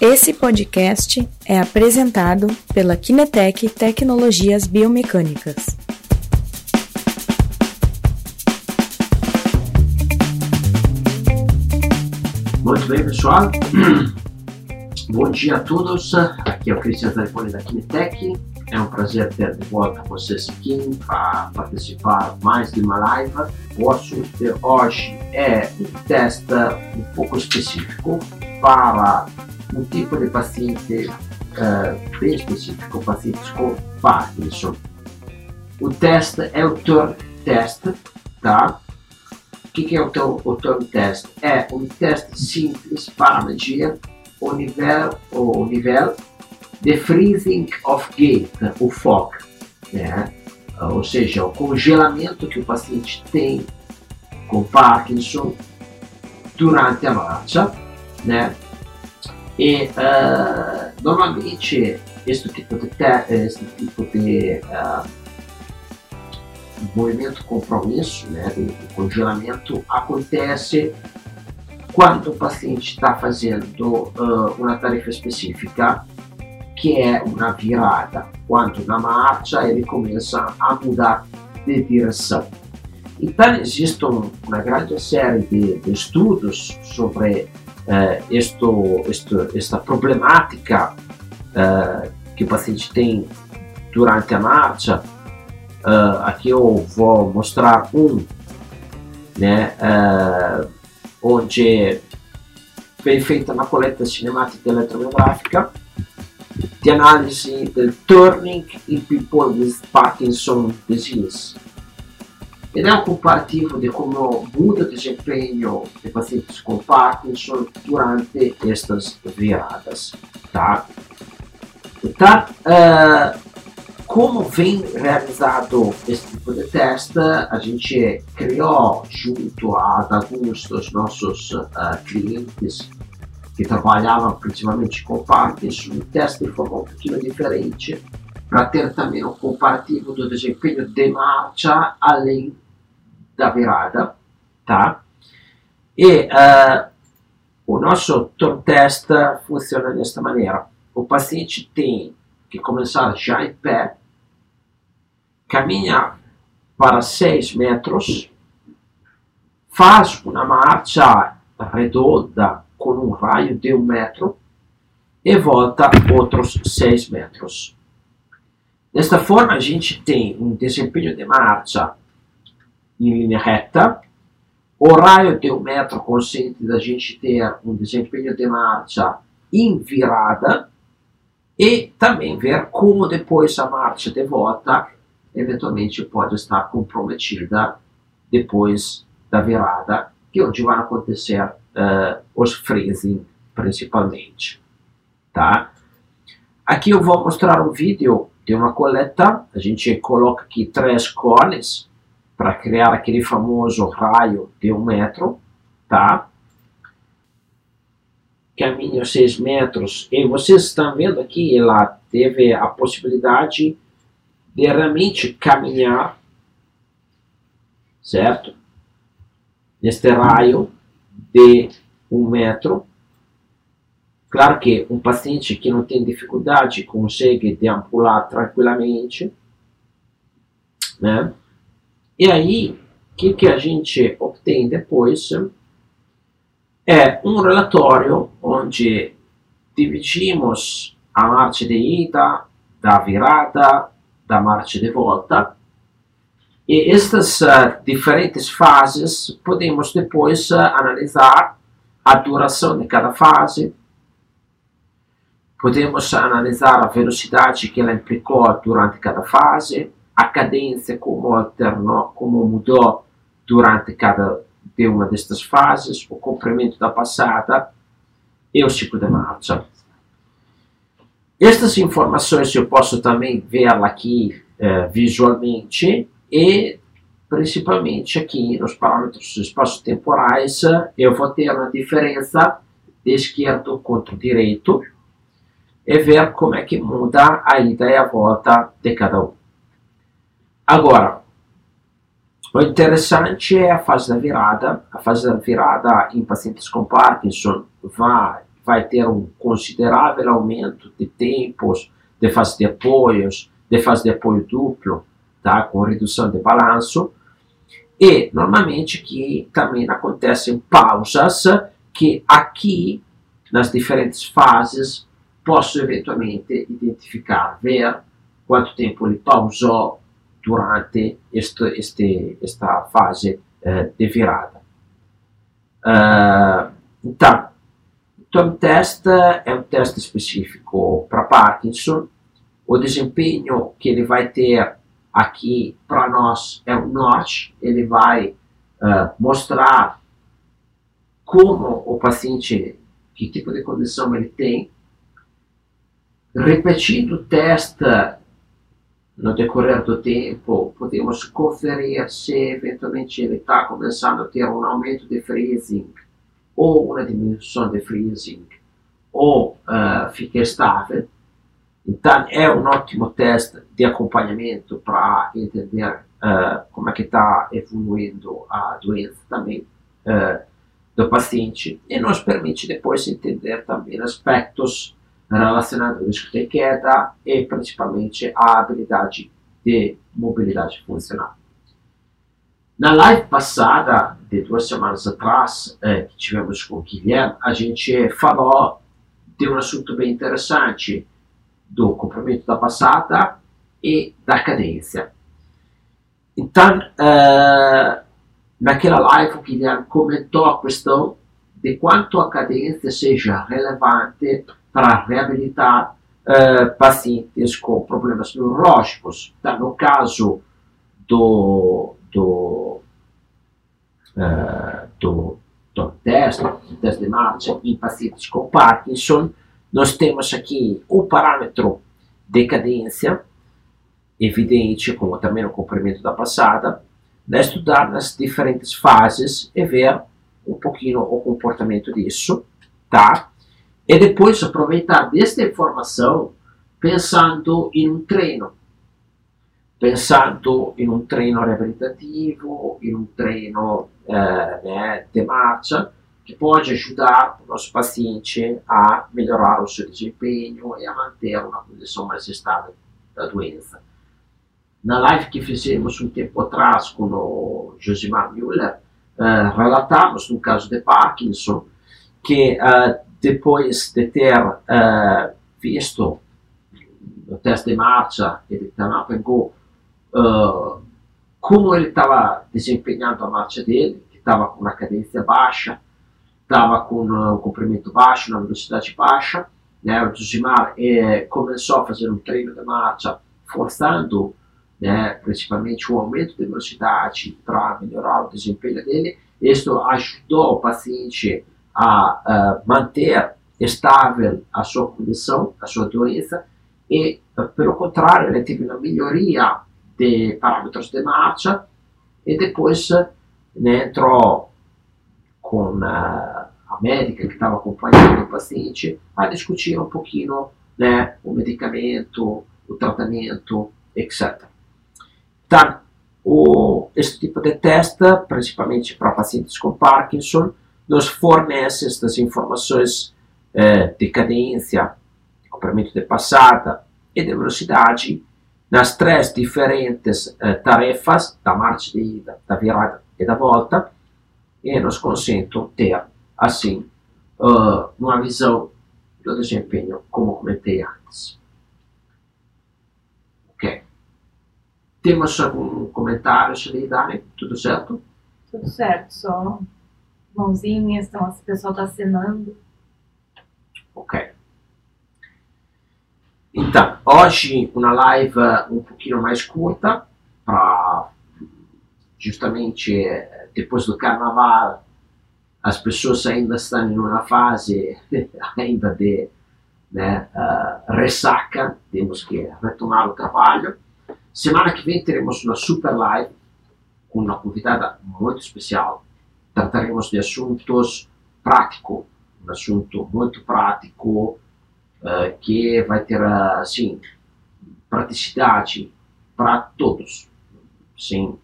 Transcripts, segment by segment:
Esse podcast é apresentado pela Kinetec Tecnologias Biomecânicas. Muito bem, pessoal. Bom dia a todos. Aqui é o Cristian Zaripoli da Kinetec. É um prazer ter de volta vocês aqui para participar mais de uma live. O assunto de hoje é um teste um pouco específico para um tipo de paciente uh, bem específico, pacientes com Parkinson. O teste é o turn test, tá? O que, que é o, teu, o turn test? É um teste simples para medir o nível, o nível de freezing of gait, o FOG, né? ou seja, o congelamento que o paciente tem com Parkinson durante a marcha, né? E uh, normalmente este tipo de, este tipo de uh, movimento compromisso, né, de, de congelamento, acontece quando o paciente está fazendo uh, uma tarefa específica, que é uma virada, quando na marcha ele começa a mudar de direção. Então existe uma grande série de, de estudos sobre uh, esto, esta problemática uh, que o paciente tem durante a marcha. Uh, aqui eu vou mostrar um, né, onde foi feita uma coleta cinemática eletromiográfica de análise do turning in people with Parkinson disease. Ele é um comparativo de como muda o desempenho de pacientes com Parkinson durante estas viradas. Tá? Então, uh, como vem realizado esse tipo de teste, a gente criou junto a alguns dos nossos uh, clientes que trabalhavam principalmente com Parkinson, um teste de forma um pouquinho diferente para ter também um comparativo do desempenho de marcha além da virada, tá? E uh, o nosso turn test funciona desta maneira. O paciente tem que começar já em pé, caminhar para 6 metros, faz uma marcha redonda com um raio de um metro e volta outros 6 metros. Desta forma, a gente tem um desempenho de marcha em linha reta. O raio de um metro consente da gente ter um desempenho de marcha em virada e também ver como depois a marcha de volta eventualmente pode estar comprometida depois da virada, que é onde vai acontecer uh, os freezing principalmente. Tá? Aqui eu vou mostrar um vídeo de uma coleta, a gente coloca aqui três cones para criar aquele famoso raio de um metro, tá? Caminho 6 metros, e vocês estão vendo aqui, ela teve a possibilidade de realmente caminhar, certo? Neste raio de um metro. Claro que um paciente que não tem dificuldade consegue deambular tranquilamente, né? E aí, o que, que a gente obtém depois é um relatório onde dividimos a marcha de ida, da virada, da marcha de volta. E estas uh, diferentes fases podemos depois uh, analisar a duração de cada fase, podemos analisar a velocidade que ela implicou durante cada fase, a cadência como alternou, como mudou durante cada de uma destas fases, o comprimento da passada e o ciclo de marcha. Estas informações eu posso também ver aqui eh, visualmente e principalmente aqui nos parâmetros espaço-temporais eu vou ter uma diferença de esquerdo contra direito e ver como é que muda a ida e a volta de cada um. Agora, o interessante é a fase da virada. A fase da virada em pacientes com Parkinson vai, vai ter um considerável aumento de tempos, de fase de apoios, de fase de apoio duplo, tá? com redução de balanço, e normalmente que também acontecem pausas que aqui, nas diferentes fases, posso eventualmente identificar, ver quanto tempo ele pausou durante este, este, esta fase eh, de virada. Uh, então, o teste é um teste específico para Parkinson. O desempenho que ele vai ter aqui para nós é o norte. Ele vai uh, mostrar como o paciente, que tipo de condição ele tem. Repetindo o teste no decorrer do tempo, podemos conferir se eventualmente ele está começando a ter um aumento de freezing ou uma diminuição de freezing ou uh, fica estável. Então é um ótimo teste de acompanhamento para entender uh, como é que está evoluindo a doença também uh, do paciente e nos permite depois entender também aspectos risco de queda e principalmente a habilidade de mobilidade funcional. Na live passada, de duas semanas atrás, eh, que tivemos com o Guilherme, a gente falou de um assunto bem interessante do comprimento da passada e da cadência. Então, eh, naquela live, o Guilherme comentou a questão de quanto a cadência seja relevante para reabilitar uh, pacientes com problemas neurológicos. Então, no caso do, do, uh, do, do teste, do teste de marcha em pacientes com Parkinson, nós temos aqui o parâmetro de cadência, evidente, como também no comprimento da passada, de estudar nas diferentes fases e ver um pouquinho o comportamento disso, tá? E depois aproveitar desta informação pensando em um treino. Pensando em um treino reabilitativo, em um treino eh, né, de marcha, que pode ajudar o nosso paciente a melhorar o seu desempenho e a manter uma condição mais estável da doença. Na live que fizemos um tempo atrás com o Josimar Müller, uh, relatamos no caso de Parkinson que uh, depois de ter uh, visto o teste de marcha e de Up and Go, uh, como ele estava desempenhando a marcha dele, que estava com uma cadência baixa, estava com um comprimento baixo, uma velocidade baixa, né, o Tsushimar eh, começou a fazer um treino de marcha forçando né, principalmente o aumento de velocidade para melhorar o desempenho dele. Isso ajudou o paciente a, manter estável a sua condição, a sua doença, e, pelo contrário, ele teve uma melhoria de parâmetros de marcha, e depois né, entrou com a, a médica que estava acompanhando o paciente a discutir um pouquinho né, o medicamento, o tratamento, etc. Então, o, esse tipo de teste, principalmente para pacientes com Parkinson, nos fornece estas informações eh, de cadência, de comprimento de passada e de velocidade nas três diferentes eh, tarefas da marcha de ida, da virada e da volta e nos consente ter, assim, uh, uma visão do desempenho como comentei antes. Ok. Temos algum comentário, Dani? Tudo certo? Tudo certo, só mãozinhas, então esse pessoal está assinando. Ok. Então, hoje uma live um pouquinho mais curta, para justamente depois do carnaval as pessoas ainda estão em uma fase ainda de né, uh, ressaca, temos que retomar o trabalho. Semana que vem teremos uma super live com uma convidada muito especial, trataremos de assuntos práticos, um assunto muito prático uh, que vai ter assim praticidade para todos, sim,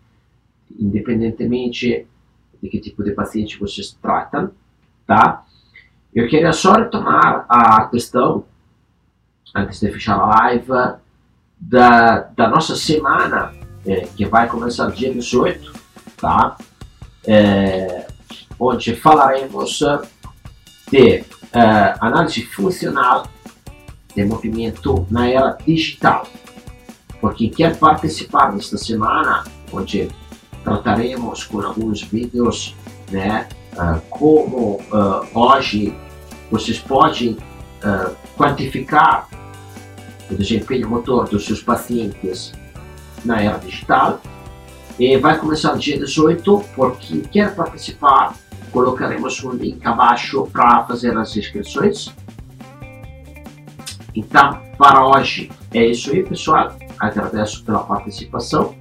independentemente de que tipo de paciente vocês tratam, tá? Eu queria só retomar a questão, antes de fechar a live, da, da nossa semana, que vai começar dia 18, tá? É, onde falaremos de uh, análise funcional de movimento na era digital. Por quem quer participar desta semana, onde trataremos com alguns vídeos né, uh, como uh, hoje vocês podem quantificar o desempenho motor dos seus pacientes na era digital. E vai começar dia 18, por quem quer participar, colocaremos um link abaixo para fazer as inscrições. Então, para hoje é isso aí, pessoal. Agradeço pela participação